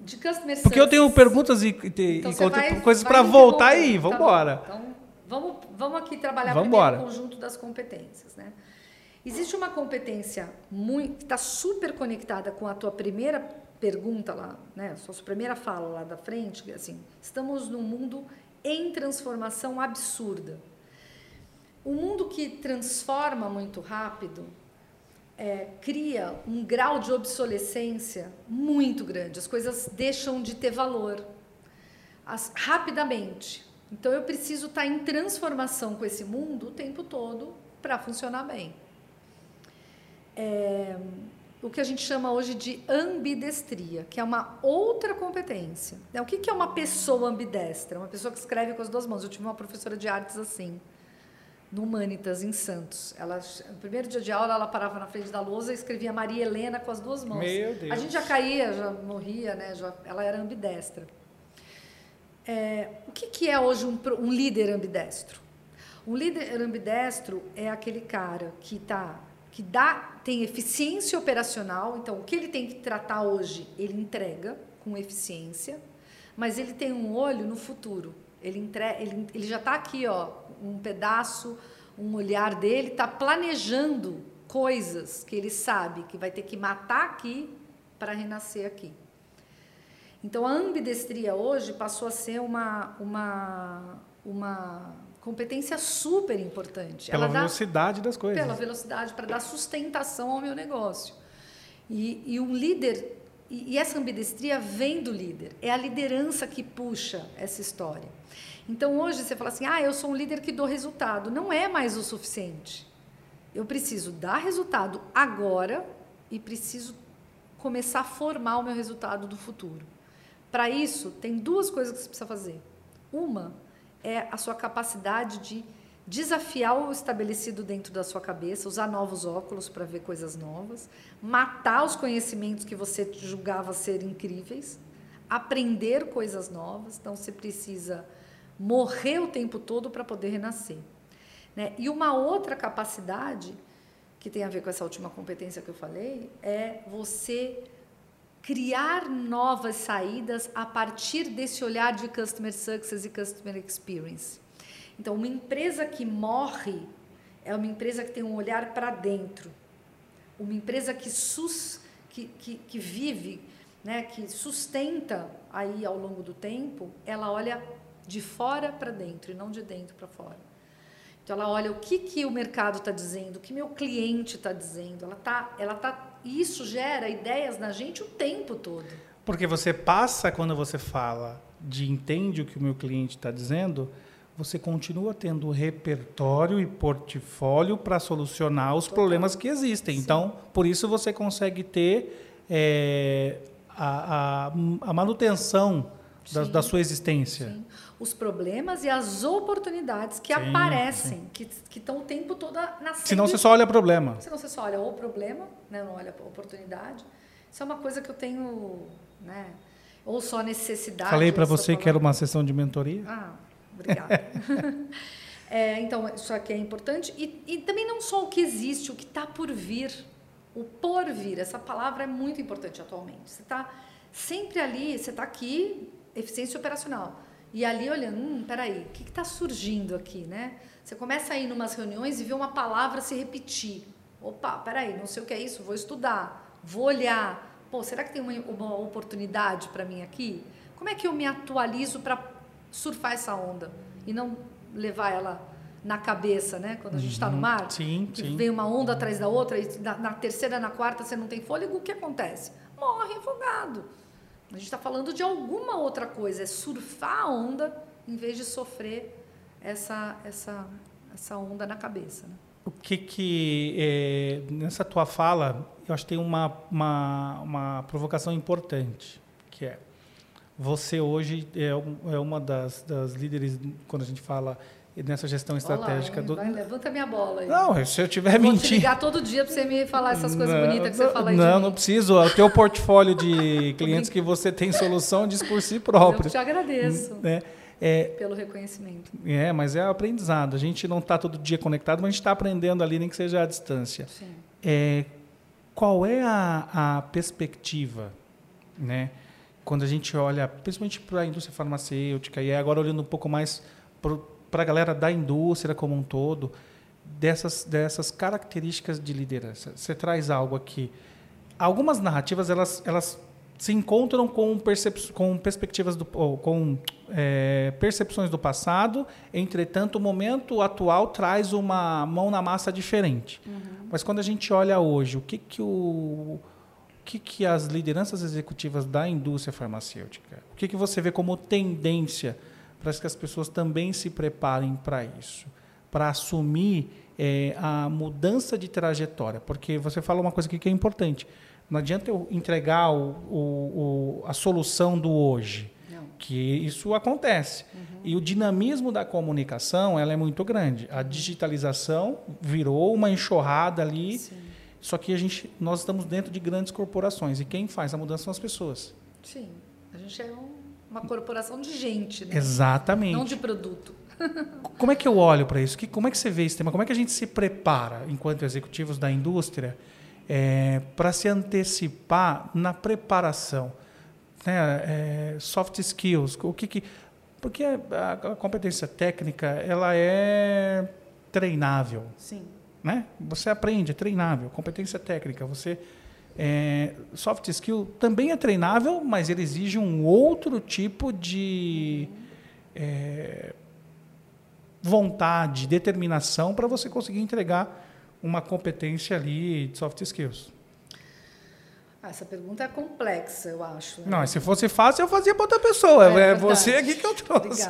De customer
Porque eu tenho perguntas e, e, então e coisas para voltar aí. Vamos embora.
Tá então, vamos, vamos aqui trabalhar vamos primeiro o conjunto das competências. Né? Existe uma competência muito, que está super conectada com a tua primeira pergunta lá, né? A sua primeira fala lá da frente, assim, estamos num mundo em transformação absurda. Um mundo que transforma muito rápido é, cria um grau de obsolescência muito grande. As coisas deixam de ter valor as, rapidamente. Então eu preciso estar em transformação com esse mundo o tempo todo para funcionar bem é, o que a gente chama hoje de ambidestria, que é uma outra competência. É, o que é uma pessoa ambidestra? Uma pessoa que escreve com as duas mãos. Eu tive uma professora de artes assim, no Humanitas, em Santos. Ela, no primeiro dia de aula, ela parava na frente da lousa e escrevia Maria Helena com as duas mãos.
Meu Deus.
A gente já caía, já morria, né? Já, ela era ambidestra. É, o que, que é hoje um, um líder ambidestro? Um líder ambidestro é aquele cara que está que dá, tem eficiência operacional, então o que ele tem que tratar hoje, ele entrega com eficiência, mas ele tem um olho no futuro. Ele, entre, ele, ele já está aqui, ó, um pedaço, um olhar dele está planejando coisas que ele sabe que vai ter que matar aqui para renascer aqui. Então a ambidestria hoje passou a ser uma, uma, uma competência super importante.
Pela Ela velocidade das coisas.
Pela velocidade, para dar sustentação ao meu negócio. E, e um líder, e, e essa ambidestria vem do líder, é a liderança que puxa essa história. Então hoje você fala assim: ah, eu sou um líder que dou resultado. Não é mais o suficiente. Eu preciso dar resultado agora e preciso começar a formar o meu resultado do futuro. Para isso, tem duas coisas que você precisa fazer. Uma é a sua capacidade de desafiar o estabelecido dentro da sua cabeça, usar novos óculos para ver coisas novas, matar os conhecimentos que você julgava ser incríveis, aprender coisas novas. Então você precisa morrer o tempo todo para poder renascer. Né? E uma outra capacidade que tem a ver com essa última competência que eu falei é você criar novas saídas a partir desse olhar de customer success e customer experience. Então, uma empresa que morre é uma empresa que tem um olhar para dentro, uma empresa que, sus, que, que, que vive, né, que sustenta aí ao longo do tempo, ela olha de fora para dentro e não de dentro para fora. Então ela olha o que, que o mercado está dizendo, o que meu cliente está dizendo. Ela tá, ela tá, e isso gera ideias na gente o tempo todo.
Porque você passa quando você fala de entende o que o meu cliente está dizendo, você continua tendo repertório e portfólio para solucionar os Total. problemas que existem. Sim. Então, por isso você consegue ter é, a, a, a, manutenção da, da, sua existência. Sim.
Os problemas e as oportunidades que sim, aparecem, que estão o tempo todo nascendo.
Senão você só olha problema.
Senão você só olha o problema, né? não olha a oportunidade. Isso é uma coisa que eu tenho, né? ou só necessidade.
Falei para você que era uma sessão de mentoria.
Ah, Obrigada. é, então, isso aqui é importante. E, e também não só o que existe, o que está por vir. O por vir, essa palavra é muito importante atualmente. Você está sempre ali, você está aqui, eficiência operacional. E ali olhando, hum, peraí, o que está surgindo aqui, né? Você começa a ir em umas reuniões e vê uma palavra se repetir. Opa, peraí, não sei o que é isso, vou estudar, vou olhar. Pô, será que tem uma, uma oportunidade para mim aqui? Como é que eu me atualizo para surfar essa onda e não levar ela na cabeça, né? Quando a gente está no uhum. mar,
sim,
que
sim.
vem uma onda atrás da outra e na, na, terceira, na quarta você não tem fôlego, o que acontece? Morre afogado. A gente está falando de alguma outra coisa, é surfar a onda em vez de sofrer essa essa essa onda na cabeça. Né?
O que que é, nessa tua fala eu acho que tem uma, uma uma provocação importante que é você hoje é, é uma das, das líderes, quando a gente fala nessa gestão estratégica.
Olá, do... Vai, levanta minha bola aí.
Não, se eu tiver mentindo. Vou te
ligar todo dia para você me falar essas coisas não, bonitas que você fala aí
Não, não preciso. O teu portfólio de clientes que você tem solução diz por si próprio. Eu
te agradeço.
Né? É,
pelo reconhecimento.
É, mas é aprendizado. A gente não está todo dia conectado, mas a gente está aprendendo ali, nem que seja à distância.
Sim.
É, qual é a, a perspectiva, né? quando a gente olha, principalmente para a indústria farmacêutica, e agora olhando um pouco mais para a galera da indústria como um todo, dessas, dessas características de liderança. Você traz algo aqui. Algumas narrativas, elas, elas se encontram com, percep com perspectivas do, com é, percepções do passado, entretanto, o momento atual traz uma mão na massa diferente. Uhum. Mas quando a gente olha hoje, o que, que o que, que as lideranças executivas da indústria farmacêutica, o que, que você vê como tendência para que as pessoas também se preparem para isso, para assumir é, a mudança de trajetória? Porque você fala uma coisa aqui que é importante. Não adianta eu entregar o, o, o, a solução do hoje, Não. que isso acontece. Uhum. E o dinamismo da comunicação ela é muito grande. A digitalização virou uma enxurrada ali. Sim só que a gente, nós estamos dentro de grandes corporações e quem faz a mudança são as pessoas.
Sim, a gente é um, uma corporação de gente, né?
Exatamente.
Não de produto.
como é que eu olho para isso? Que, como é que você vê esse tema? Como é que a gente se prepara, enquanto executivos da indústria, é, para se antecipar na preparação? Né? É, soft skills, o que, que porque a, competência técnica ela é treinável.
Sim.
Né? Você aprende, é treinável. Competência técnica, você é, soft skill também é treinável, mas ele exige um outro tipo de é, vontade, determinação para você conseguir entregar uma competência ali de soft skills.
Ah, essa pergunta é complexa, eu acho. Né?
Não, se fosse fácil, eu fazia para outra pessoa. É, é você aqui que eu trouxe.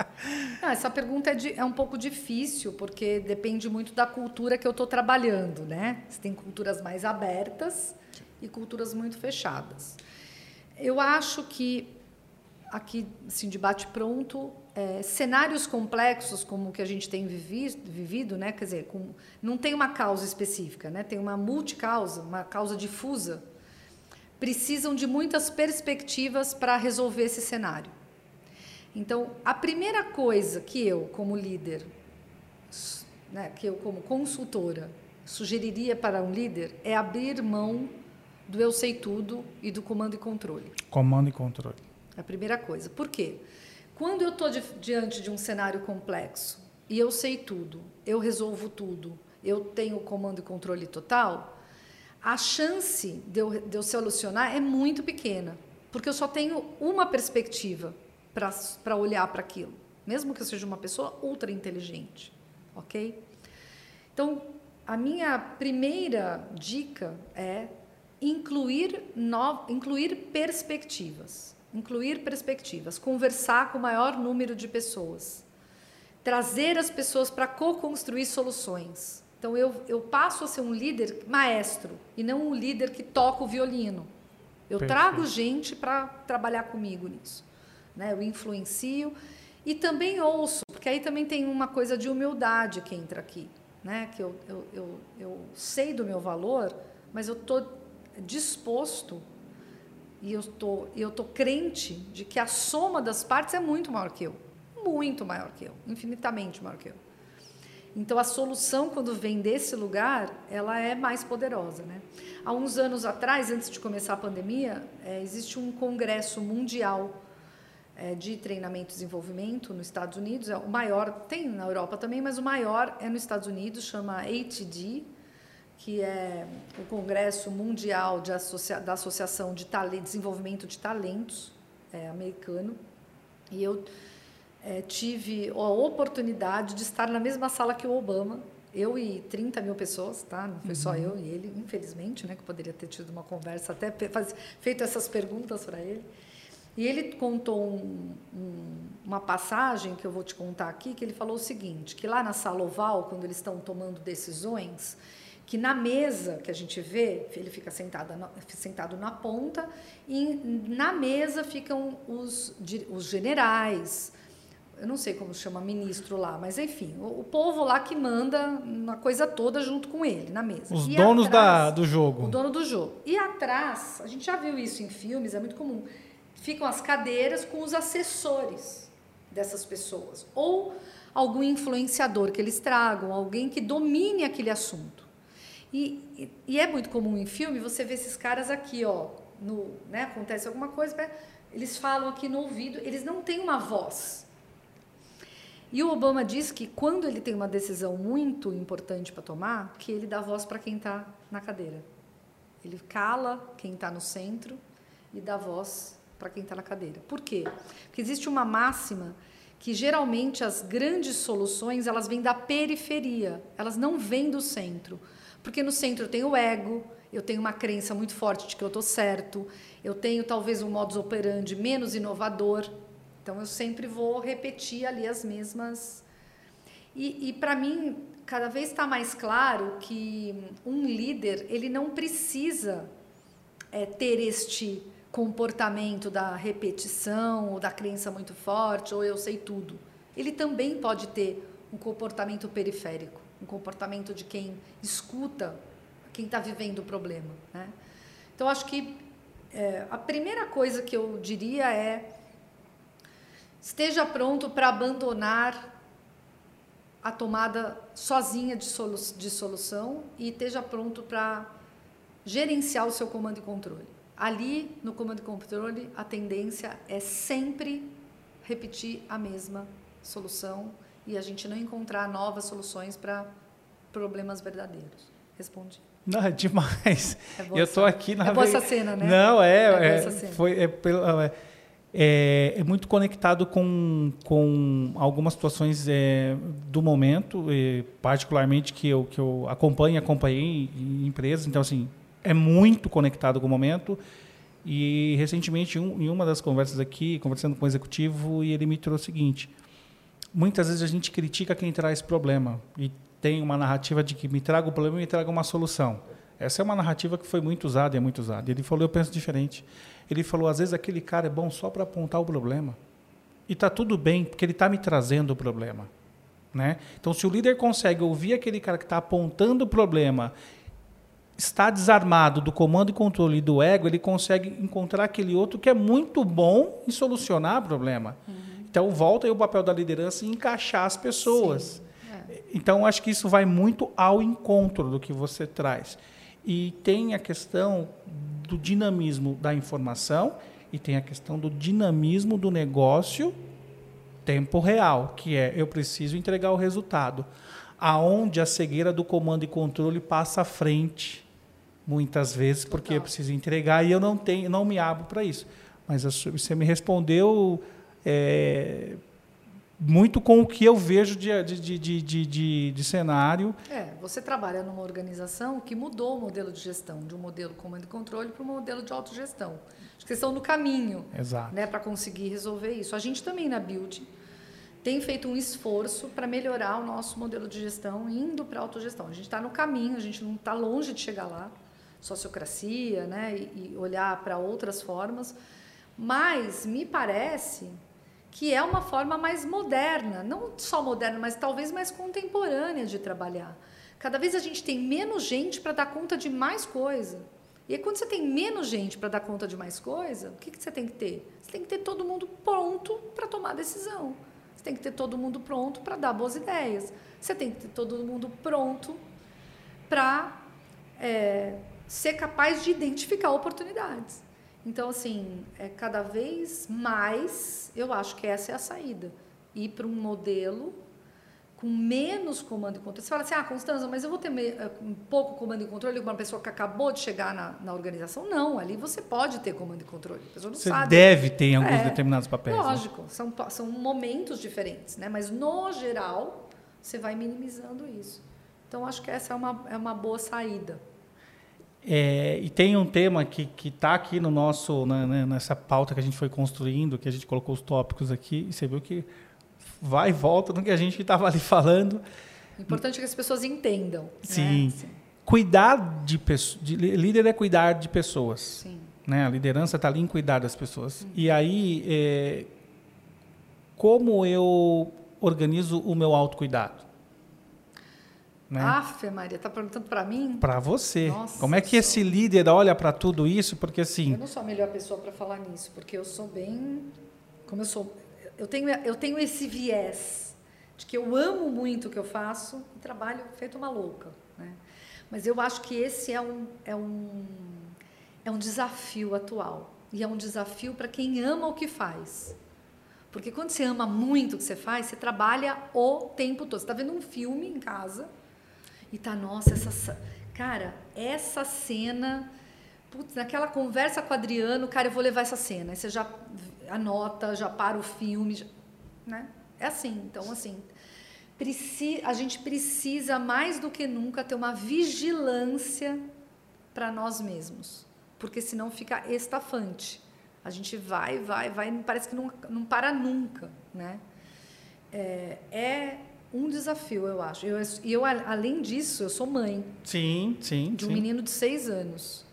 Não, essa pergunta é, de, é, um pouco difícil, porque depende muito da cultura que eu estou trabalhando. Né? Você tem culturas mais abertas e culturas muito fechadas. Eu acho que, aqui, assim, de bate-pronto, é, cenários complexos como o que a gente tem vivido, vivido né? quer dizer, com, não tem uma causa específica, né? tem uma multicausa, uma causa difusa precisam de muitas perspectivas para resolver esse cenário. Então, a primeira coisa que eu, como líder, né, que eu, como consultora, sugeriria para um líder é abrir mão do eu sei tudo e do comando e controle.
Comando e controle.
É a primeira coisa. Por quê? Quando eu estou diante de um cenário complexo e eu sei tudo, eu resolvo tudo, eu tenho comando e controle total, a chance de eu, de eu solucionar é muito pequena, porque eu só tenho uma perspectiva para olhar para aquilo, mesmo que eu seja uma pessoa ultra inteligente, ok? Então, a minha primeira dica é incluir, no, incluir perspectivas, incluir perspectivas, conversar com o maior número de pessoas, trazer as pessoas para co-construir soluções. Então, eu, eu passo a ser um líder maestro e não um líder que toca o violino. Eu Perfeito. trago gente para trabalhar comigo nisso. Né? Eu influencio e também ouço, porque aí também tem uma coisa de humildade que entra aqui. Né? Que eu, eu, eu, eu sei do meu valor, mas eu estou disposto e eu tô, eu tô crente de que a soma das partes é muito maior que eu. Muito maior que eu. Infinitamente maior que eu. Então, a solução, quando vem desse lugar, ela é mais poderosa. Né? Há uns anos atrás, antes de começar a pandemia, é, existe um congresso mundial é, de treinamento e desenvolvimento nos Estados Unidos. É o maior, tem na Europa também, mas o maior é nos Estados Unidos, chama ATD, que é o Congresso Mundial de Associa da Associação de Desenvolvimento de Talentos é, americano. E eu é, tive a oportunidade de estar na mesma sala que o Obama, eu e 30 mil pessoas, tá? Não foi uhum. só eu e ele, infelizmente, né? Que poderia ter tido uma conversa, até faz, feito essas perguntas para ele. E ele contou um, um, uma passagem que eu vou te contar aqui, que ele falou o seguinte, que lá na sala oval, quando eles estão tomando decisões, que na mesa que a gente vê, ele fica sentado na, sentado na ponta, e na mesa ficam os, os generais, eu não sei como chama ministro lá, mas enfim, o, o, povo lá que manda uma coisa toda junto com ele na mesa.
Os e donos atrás, da, do jogo.
O dono do jogo. E atrás, a gente já viu isso em filmes, é muito comum, ficam as cadeiras com os assessores dessas pessoas. Ou algum influenciador que eles tragam, alguém que domine aquele assunto. E, e é muito comum em filme você ver esses caras aqui, ó, no, né, acontece alguma coisa, eles falam aqui no ouvido, eles não têm uma voz e o Obama diz que quando ele tem uma decisão muito importante para tomar, que ele dá voz para quem está na cadeira. Ele cala quem está no centro e dá voz para quem está na cadeira. Por quê? Porque existe uma máxima que geralmente as grandes soluções elas vêm da periferia, elas não vêm do centro. Porque no centro eu tenho o ego, eu tenho uma crença muito forte de que eu estou certo, eu tenho talvez um modus operandi menos inovador, então eu sempre vou repetir ali as mesmas. E, e para mim, cada vez está mais claro que um líder ele não precisa é, ter este comportamento da repetição ou da crença muito forte ou eu sei tudo. Ele também pode ter um comportamento periférico, um comportamento de quem escuta quem está vivendo o problema. Né? Então acho que é, a primeira coisa que eu diria é Esteja pronto para abandonar a tomada sozinha de, solu de solução e esteja pronto para gerenciar o seu comando e controle. Ali, no comando e controle, a tendência é sempre repetir a mesma solução e a gente não encontrar novas soluções para problemas verdadeiros. Respondi.
Não, é demais. É eu estou aqui na
É boa essa cena, né?
Não, é. é, é foi, é, é, é, é, muito conectado com, com algumas situações é, do momento, particularmente que eu, que eu acompanho e acompanhei em empresas. Então, assim, é muito conectado com o momento. E, recentemente, um, em uma das conversas aqui, conversando com o executivo, e ele me trouxe o seguinte: muitas vezes a gente critica quem traz problema e tem uma narrativa de que me traga o problema e me traga uma solução. Essa é uma narrativa que foi muito usada e é muito usada. Ele falou: eu penso diferente. Ele falou: às vezes aquele cara é bom só para apontar o problema. E está tudo bem, porque ele está me trazendo o problema. Né? Então, se o líder consegue ouvir aquele cara que está apontando o problema, está desarmado do comando e controle do ego, ele consegue encontrar aquele outro que é muito bom em solucionar o problema. Uhum. Então, volta aí o papel da liderança em encaixar as pessoas. É. Então, acho que isso vai muito ao encontro do que você traz. E tem a questão do dinamismo da informação e tem a questão do dinamismo do negócio tempo real, que é eu preciso entregar o resultado. Aonde a cegueira do comando e controle passa à frente, muitas vezes, porque Total. eu preciso entregar e eu não tenho, não me abro para isso. Mas você me respondeu é, muito com o que eu vejo de, de, de, de, de, de cenário.
É, você trabalha numa organização que mudou o modelo de gestão, de um modelo comando e controle para um modelo de autogestão. Acho que vocês estão no caminho né, para conseguir resolver isso. A gente também na Build tem feito um esforço para melhorar o nosso modelo de gestão, indo para a autogestão. A gente está no caminho, a gente não está longe de chegar lá, sociocracia, né, e, e olhar para outras formas, mas me parece que é uma forma mais moderna, não só moderna, mas talvez mais contemporânea de trabalhar. Cada vez a gente tem menos gente para dar conta de mais coisa. E aí, quando você tem menos gente para dar conta de mais coisa, o que, que você tem que ter? Você tem que ter todo mundo pronto para tomar decisão tem que ter todo mundo pronto para dar boas ideias. Você tem que ter todo mundo pronto para é, ser capaz de identificar oportunidades. Então, assim, é cada vez mais, eu acho que essa é a saída. Ir para um modelo com menos comando e controle. Você fala assim, ah, Constanza, mas eu vou ter eh, um pouco comando e controle com uma pessoa que acabou de chegar na, na organização? Não, ali você pode ter comando e controle. A pessoa não
você
sabe.
deve ter em alguns é, determinados papéis.
Né? Lógico, né? são, são momentos diferentes, né? mas no geral você vai minimizando isso. Então acho que essa é uma, é uma boa saída.
É, e tem um tema que está aqui no nosso, né, nessa pauta que a gente foi construindo, que a gente colocou os tópicos aqui, e você viu que vai e volta no que a gente estava ali falando.
Importante que as pessoas entendam. Né?
Sim. Né? Cuidar de pessoas. Líder é cuidar de pessoas. Sim. Né? A liderança está ali em cuidar das pessoas. Uhum. E aí, é, como eu organizo o meu autocuidado?
Né? Afe, Maria, está perguntando para mim?
Para você. Nossa, como é que esse líder olha para tudo isso? Porque assim.
Eu não sou a melhor pessoa para falar nisso, porque eu sou bem. Como eu sou eu tenho, eu tenho esse viés de que eu amo muito o que eu faço e trabalho feito uma louca. Né? Mas eu acho que esse é um, é um, é um desafio atual. E é um desafio para quem ama o que faz. Porque quando você ama muito o que você faz, você trabalha o tempo todo. Você está vendo um filme em casa e tá, nossa, essa. Cara, essa cena. Putz, naquela conversa com o Adriano, cara, eu vou levar essa cena. Aí você já anota, já para o filme, já, né? É assim, então assim, preci, a gente precisa mais do que nunca ter uma vigilância para nós mesmos, porque senão fica estafante. A gente vai, vai, vai, parece que não, não para nunca, né? É, é um desafio, eu acho. Eu, eu, além disso, eu sou mãe.
Sim, sim.
De um
sim.
menino de seis anos.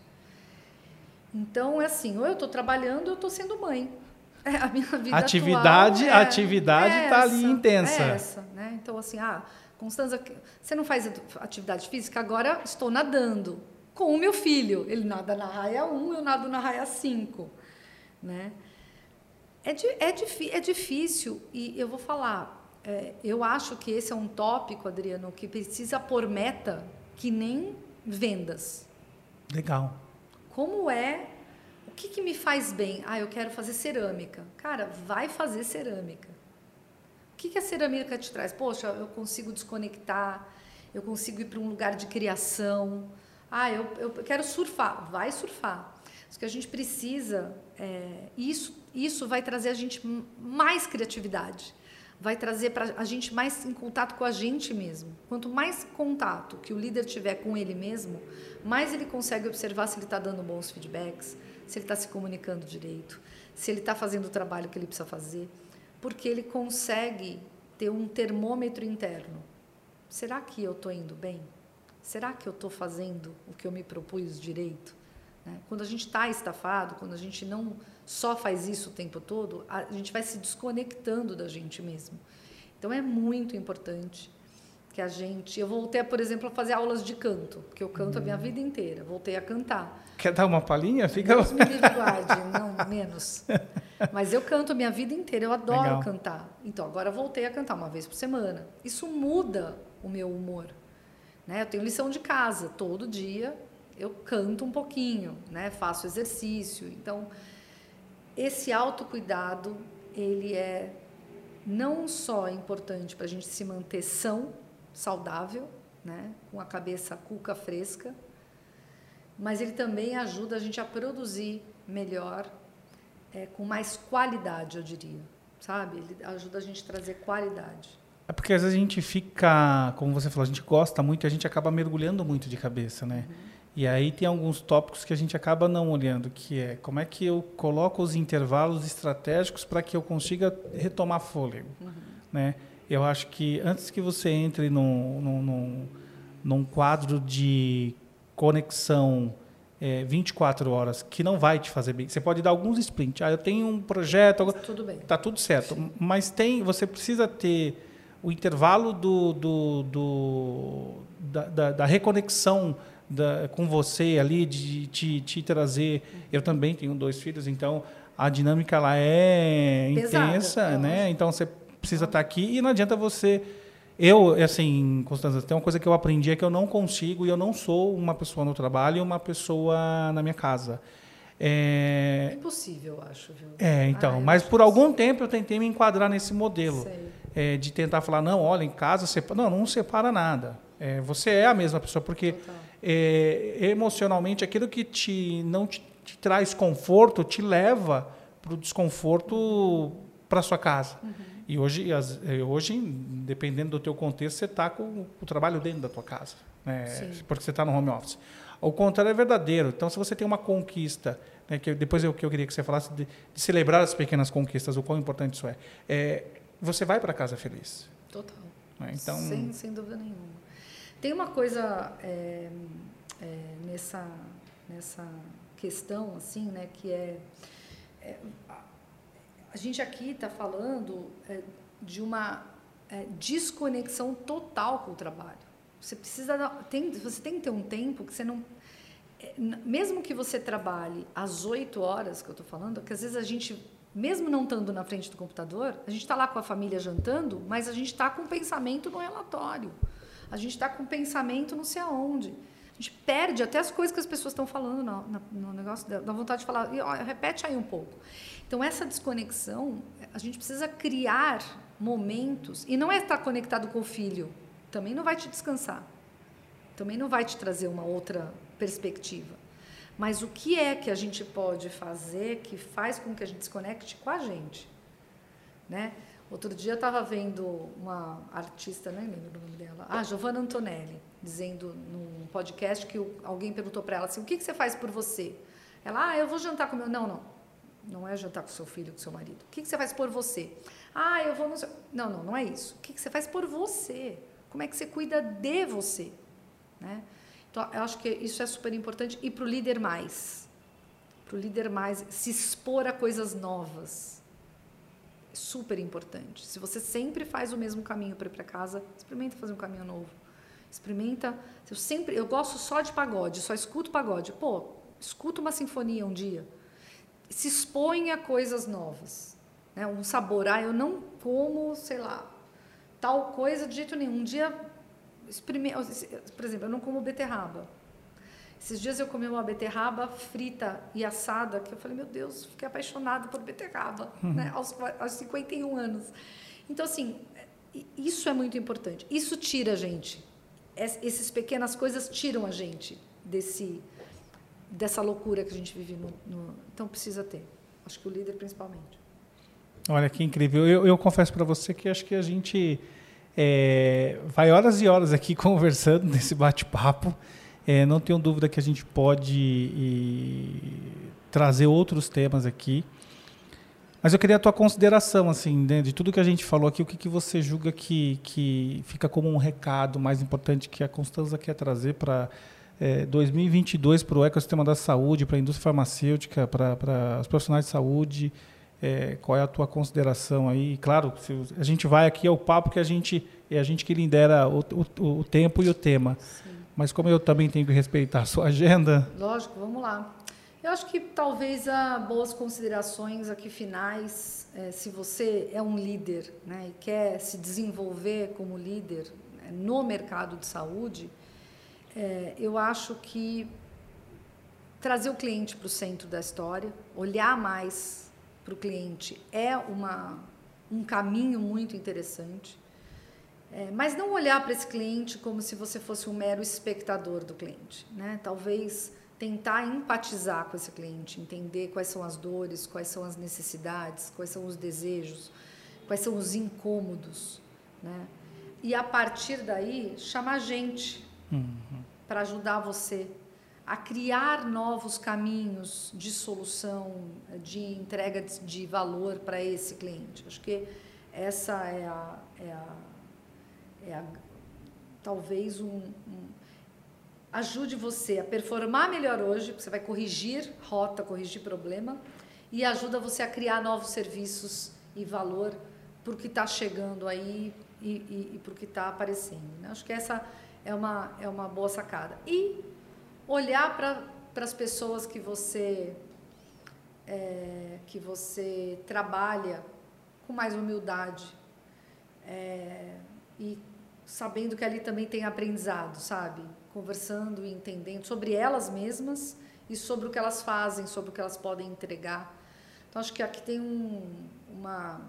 Então, é assim, ou eu estou trabalhando ou eu estou sendo mãe. É, a minha vida
atividade,
atual
é, atividade está ali intensa. É
essa, né? Então assim, ah, Constanza, você não faz atividade física? Agora estou nadando com o meu filho. Ele nada na raia 1, eu nado na raia 5, né? É, é, é difícil e eu vou falar. É, eu acho que esse é um tópico, Adriano, que precisa pôr meta que nem vendas.
Legal.
Como é o que, que me faz bem? Ah, eu quero fazer cerâmica. Cara, vai fazer cerâmica. O que, que a cerâmica te traz? Poxa, eu consigo desconectar, eu consigo ir para um lugar de criação. Ah, eu, eu quero surfar. Vai surfar. O que a gente precisa, é, isso, isso vai trazer a gente mais criatividade vai trazer para a gente mais em contato com a gente mesmo. Quanto mais contato que o líder tiver com ele mesmo, mais ele consegue observar se ele está dando bons feedbacks, se ele está se comunicando direito, se ele está fazendo o trabalho que ele precisa fazer, porque ele consegue ter um termômetro interno. Será que eu estou indo bem? Será que eu estou fazendo o que eu me propus direito? Né? Quando a gente está estafado, quando a gente não só faz isso o tempo todo, a gente vai se desconectando da gente mesmo. Então é muito importante que a gente. Eu voltei, por exemplo, a fazer aulas de canto, porque eu canto hum. a minha hum. vida inteira. Voltei a cantar.
Quer dar uma palhinha? Fica.
Deus me livre guarde, não menos. Mas eu canto a minha vida inteira, eu adoro Legal. cantar. Então agora voltei a cantar uma vez por semana. Isso muda o meu humor. Né? Eu tenho lição de casa todo dia. eu canto um pouquinho, né? Faço exercício. Então, esse autocuidado, ele é não só importante para a gente se manter são, saudável, né? Com a cabeça cuca fresca, mas ele também ajuda a gente a produzir melhor, é, com mais qualidade, eu diria, sabe? Ele ajuda a gente a trazer qualidade.
É porque às vezes a gente fica, como você falou, a gente gosta muito e a gente acaba mergulhando muito de cabeça, né? Uhum. E aí tem alguns tópicos que a gente acaba não olhando, que é como é que eu coloco os intervalos estratégicos para que eu consiga retomar fôlego, uhum. né? Eu acho que antes que você entre num, num, num, quadro de conexão é, 24 horas que não vai te fazer bem. Você pode dar alguns sprints. Ah, eu tenho um projeto.
Tudo bem.
Tá tudo certo. Sim. Mas tem, você precisa ter o intervalo do, do, do da, da, da, reconexão da, com você ali, de te, te trazer. Eu também tenho dois filhos, então a dinâmica lá é Pesada, intensa, né? Então você precisa estar aqui e não adianta você eu, assim, Constança, tem uma coisa que eu aprendi é que eu não consigo e eu não sou uma pessoa no trabalho e uma pessoa na minha casa.
É, impossível, eu acho. Viu?
É, então. Ah, mas por algum tempo eu tentei me enquadrar nesse modelo. É, de tentar falar, não, olha, em casa, separa. não, não separa nada. É, você é a mesma pessoa, porque é, emocionalmente aquilo que te, não te, te traz conforto te leva para o desconforto para sua casa. Uhum. E hoje, eh, hoje, dependendo do teu contexto, você está com o trabalho dentro da tua casa, né? porque você está no home office. O contrário é verdadeiro. Então, se você tem uma conquista, né, que depois eu que eu queria que você falasse de, de, celebrar as pequenas conquistas, o quão importante isso é, é você vai para casa feliz.
Total. Né? Então, sem, sem dúvida nenhuma. Tem uma coisa é, é, nessa nessa questão assim, né, que é, é a gente aqui está falando é, de uma é, desconexão total com o trabalho. Você precisa tem, você tem que ter um tempo que você não é, mesmo que você trabalhe às oito horas que eu estou falando, que às vezes a gente mesmo não estando na frente do computador, a gente está lá com a família jantando, mas a gente está com o pensamento no relatório. A gente está com pensamento não sei aonde. A gente perde até as coisas que as pessoas estão falando no, no negócio, dá vontade de falar, e, ó, repete aí um pouco. Então, essa desconexão, a gente precisa criar momentos, e não é estar conectado com o filho, também não vai te descansar, também não vai te trazer uma outra perspectiva. Mas o que é que a gente pode fazer que faz com que a gente desconecte com a gente? Né? Outro dia estava vendo uma artista, nem lembro o nome dela, ah, Giovanna Antonelli, dizendo num podcast que alguém perguntou para ela assim: o que, que você faz por você? Ela, ah, eu vou jantar com meu. Não, não. Não é jantar com seu filho, com seu marido. O que, que você faz por você? Ah, eu vou no. Não, não, não é isso. O que, que você faz por você? Como é que você cuida de você? Né? Então, eu acho que isso é super importante. E para o líder mais. Para o líder mais se expor a coisas novas. É super importante. Se você sempre faz o mesmo caminho para ir para casa, experimenta fazer um caminho novo. Experimenta. Eu sempre, eu gosto só de pagode, só escuto pagode. Pô, escuta uma sinfonia um dia se expõe a coisas novas. Né? Um sabor, ah, eu não como, sei lá, tal coisa de jeito nenhum. Um dia, por exemplo, eu não como beterraba. Esses dias eu comi uma beterraba frita e assada, que eu falei, meu Deus, fiquei apaixonada por beterraba, uhum. né? aos, aos 51 anos. Então, assim, isso é muito importante. Isso tira a gente. Essas pequenas coisas tiram a gente desse, dessa loucura que a gente vive no, no, então precisa ter acho que o líder principalmente
olha que incrível eu, eu confesso para você que acho que a gente é, vai horas e horas aqui conversando nesse bate-papo é, não tenho dúvida que a gente pode e, trazer outros temas aqui mas eu queria a tua consideração assim né, de tudo que a gente falou aqui o que, que você julga que, que fica como um recado mais importante que a Constança quer trazer para é, 2022 para o ecossistema da saúde, para a indústria farmacêutica, para, os profissionais de saúde? É, qual é a tua consideração aí? Claro, a gente vai aqui ao papo que a gente é a gente que lidera o, o, o tempo e o tema. Sim. Mas como eu também tenho que respeitar a sua agenda.
Lógico, vamos lá. Eu acho que talvez há boas considerações aqui finais. É, se você é um líder né, e quer se desenvolver como líder né, no mercado de saúde, é, eu acho que trazer o cliente para o centro da história, olhar mais para o cliente é uma, um caminho muito interessante. É, mas não olhar para esse cliente como se você fosse um mero espectador do cliente. Né? Talvez tentar empatizar com esse cliente, entender quais são as dores, quais são as necessidades, quais são os desejos, quais são os incômodos. Né? E a partir daí, chamar gente uhum. para ajudar você a criar novos caminhos de solução, de entrega de valor para esse cliente. Acho que essa é a, é a, é a talvez um, um, ajude você a performar melhor hoje, porque você vai corrigir rota, corrigir problema, e ajuda você a criar novos serviços e valor para o que está chegando aí e, e, e para o que está aparecendo. Né? Acho que essa é uma, é uma boa sacada. E olhar para as pessoas que você é, que você trabalha com mais humildade é, e sabendo que ali também tem aprendizado, sabe? Conversando e entendendo sobre elas mesmas e sobre o que elas fazem, sobre o que elas podem entregar. Então acho que aqui tem um, uma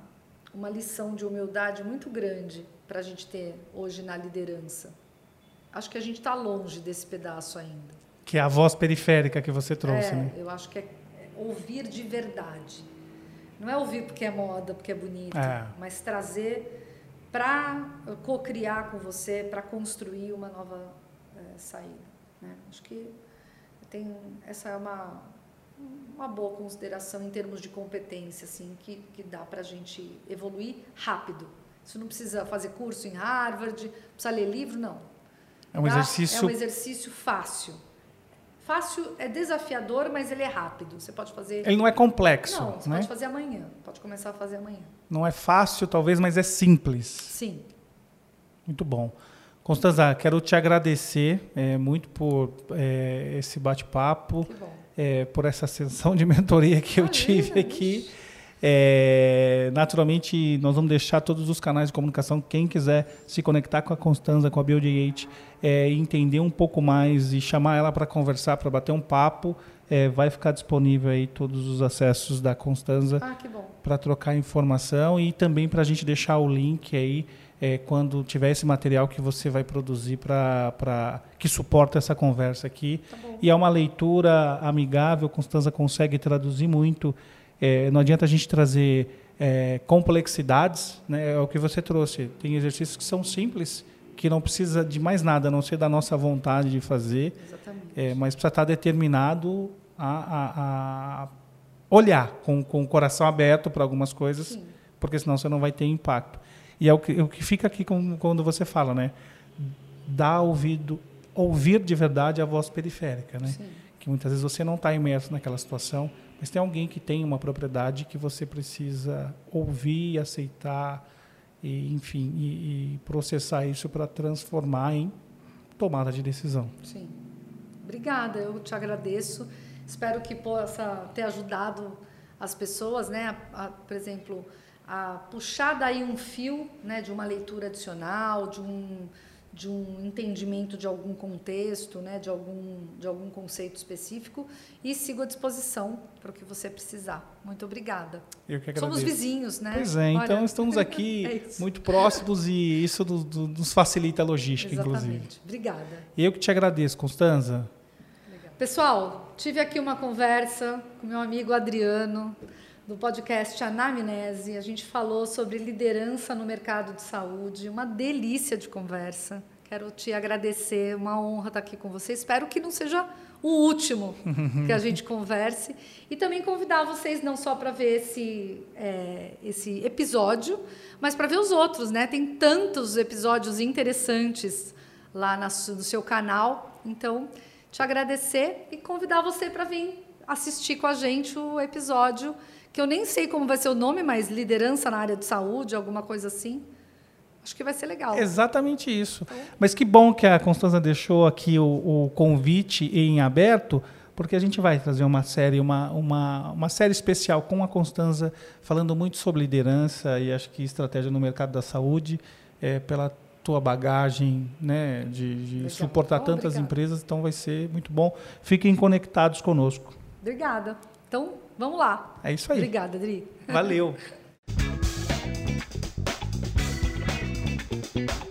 uma lição de humildade muito grande para a gente ter hoje na liderança. Acho que a gente está longe desse pedaço ainda.
Que é a voz periférica que você trouxe,
é,
né?
Eu acho que é ouvir de verdade. Não é ouvir porque é moda, porque é bonito,
é.
mas trazer para co-criar com você, para construir uma nova é, saída. Né? Acho que tem essa é uma uma boa consideração em termos de competência, assim, que, que dá para a gente evoluir rápido. Você não precisa fazer curso em Harvard, precisa ler livro, não.
É um exercício.
É um exercício fácil. Fácil é desafiador, mas ele é rápido. Você pode fazer.
Ele não é complexo.
Não, você
né?
pode fazer amanhã. Pode começar a fazer amanhã.
Não é fácil, talvez, mas é simples.
Sim.
Muito bom. Constanza, quero te agradecer é, muito por é, esse bate-papo, é, por essa sessão de mentoria que eu tive aqui. É, naturalmente, nós vamos deixar todos os canais de comunicação. Quem quiser se conectar com a Constanza, com a BioD8, é, entender um pouco mais e chamar ela para conversar, para bater um papo, é, vai ficar disponível aí todos os acessos da Constanza
ah,
para trocar informação e também para a gente deixar o link aí é, quando tiver esse material que você vai produzir para que suporta essa conversa aqui.
Tá
e é uma leitura amigável, Constanza consegue traduzir muito. É, não adianta a gente trazer é, complexidades, né? é o que você trouxe. Tem exercícios que são simples, que não precisa de mais nada, a não ser da nossa vontade de fazer,
é,
mas precisa estar determinado a, a, a olhar com, com o coração aberto para algumas coisas,
Sim.
porque senão você não vai ter impacto. E é o que, o que fica aqui com, quando você fala, né? Dar ouvido, ouvir de verdade a voz periférica, né?
Sim.
Que muitas vezes você não está imerso naquela situação, mas tem alguém que tem uma propriedade que você precisa ouvir, aceitar, e, enfim, e, e processar isso para transformar em tomada de decisão.
Sim. Obrigada, eu te agradeço. Espero que possa ter ajudado as pessoas, né? A, a, por exemplo, a puxar daí um fio né, de uma leitura adicional, de um, de um entendimento de algum contexto, né, de, algum, de algum conceito específico e sigo à disposição para o que você precisar. Muito obrigada.
Eu que agradeço.
Somos vizinhos, né?
Pois é, então Olha. estamos aqui é muito próximos e isso do, do, nos facilita a logística,
Exatamente.
inclusive.
Obrigada.
Eu que te agradeço, Constanza.
Pessoal, tive aqui uma conversa com meu amigo Adriano do podcast Anamnese. A gente falou sobre liderança no mercado de saúde, uma delícia de conversa. Quero te agradecer, uma honra estar aqui com você. Espero que não seja o último que a gente converse. E também convidar vocês não só para ver esse, é, esse episódio, mas para ver os outros, né? Tem tantos episódios interessantes lá na, no seu canal. Então, te agradecer e convidar você para vir assistir com a gente o episódio que eu nem sei como vai ser o nome, mas liderança na área de saúde, alguma coisa assim. Acho que vai ser legal.
Exatamente isso. Então... Mas que bom que a Constança deixou aqui o, o, convite em aberto, porque a gente vai trazer uma série, uma, uma, uma série especial com a Constança, falando muito sobre liderança e acho que estratégia no mercado da saúde, é, pela tua bagagem né, de, de suportar tantas obrigada. empresas, então vai ser muito bom. Fiquem conectados conosco.
Obrigada. Então, vamos lá.
É isso aí.
Obrigada, Adri.
Valeu.